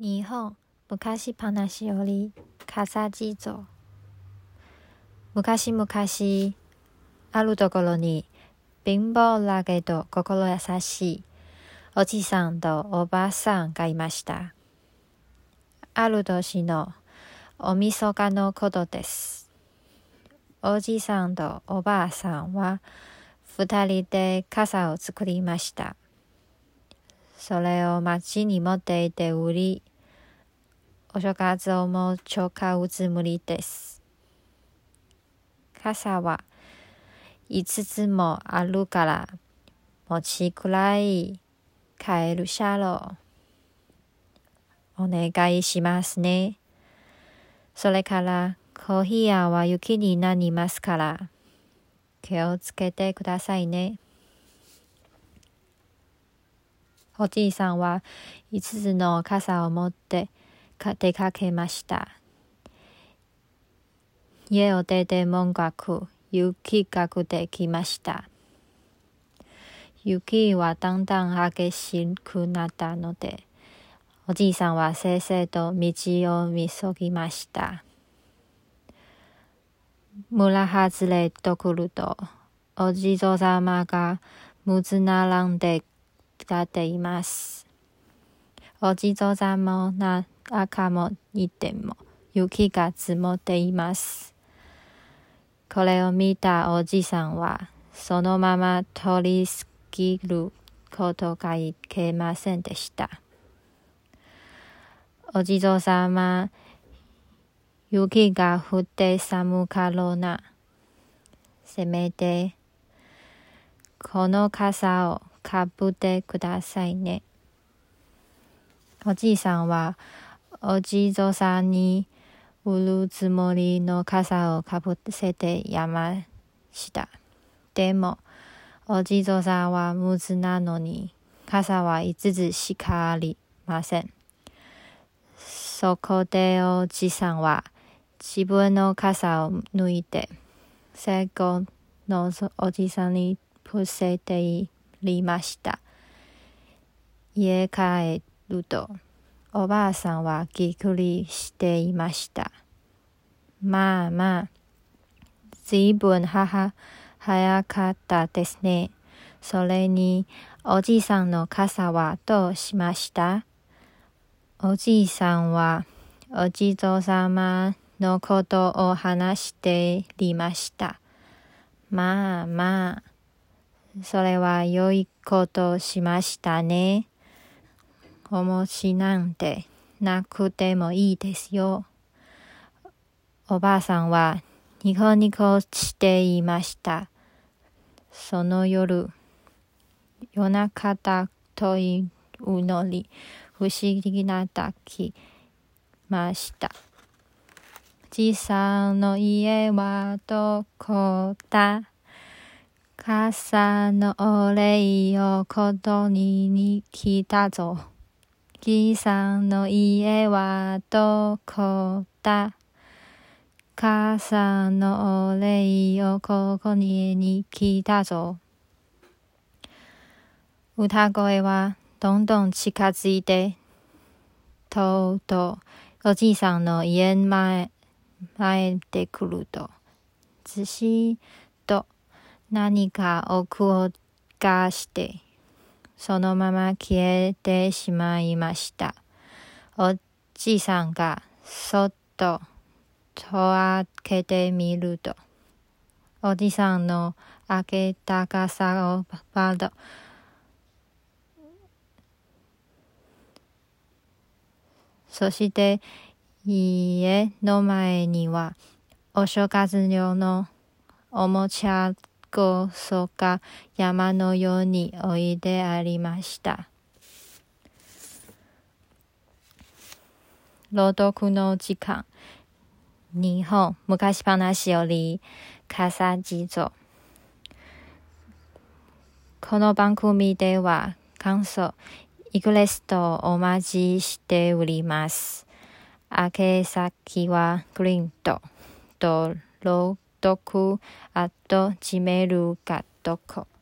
日本昔話より笠地蔵昔々あるところに貧乏だけど心優しいおじさんとおばあさんがいました。ある年のおみそかのことです。おじさんとおばあさんは二人で傘を作りました。それを町に持って行って売り、お正月をもちょ買うつもりです。傘は5つもあるから、餅くらい買えるしゃろう。お願いしますね。それから、コーヒー屋は雪になりますから、気をつけてくださいね。おじいさんは5つの傘を持って出かけました。家を出てもがく雪が降ってきました。雪はだんだん激しくなったので、おじいさんはせいせいと道を見急ぎました。村外れと来ると、お地蔵様がむず並んで立っています。お地蔵様の中もいても雪が積もっています。これを見たおじさんは、そのまま通り過ぎることがいけませんでした。お地蔵様、雪が降って寒かろうな。せめて、この傘をかぶってくださいね。おじいさんは、お地蔵さんに売るつもりの傘をかぶせてやました。でも、お地蔵さんはむずなのに、傘は5つしかありません。そこでおじさんは自分の傘を抜いて、最後のおじさんに伏せていました。家帰ると、おばあさんはぎっくりしていました。まあまあ、ずいぶん母、早かったですね。それに、おじいさんの傘はどうしました？おじいさんは、お地蔵様のことを話していました。まあまあ、それは良いことしましたね。お餅なんてなくてもいいですよ。おばあさんはニコニコしていました。その夜、夜中だというのに不思議なだきました。じいさんの家はどこだ？傘のお礼をことにに来たぞ。じさんの家はどこだ？傘のお礼をここに来たぞ。歌声はどんどん近づいて、とうとうおじいさんの家前、前で来ると、ずしっと何か奥をがして、そのまま消えてしまいました。おじいさんがそっと戸開けてみると、おじさんの開けた傘を窓、そして家の前にはお正月用のおもちゃごそが山のように置いてありました。朗読の時間。日本昔話より笠地蔵。この番組では感想、リクエストをお待ちしております。宛先はグリーンとと朗読 at gmail.com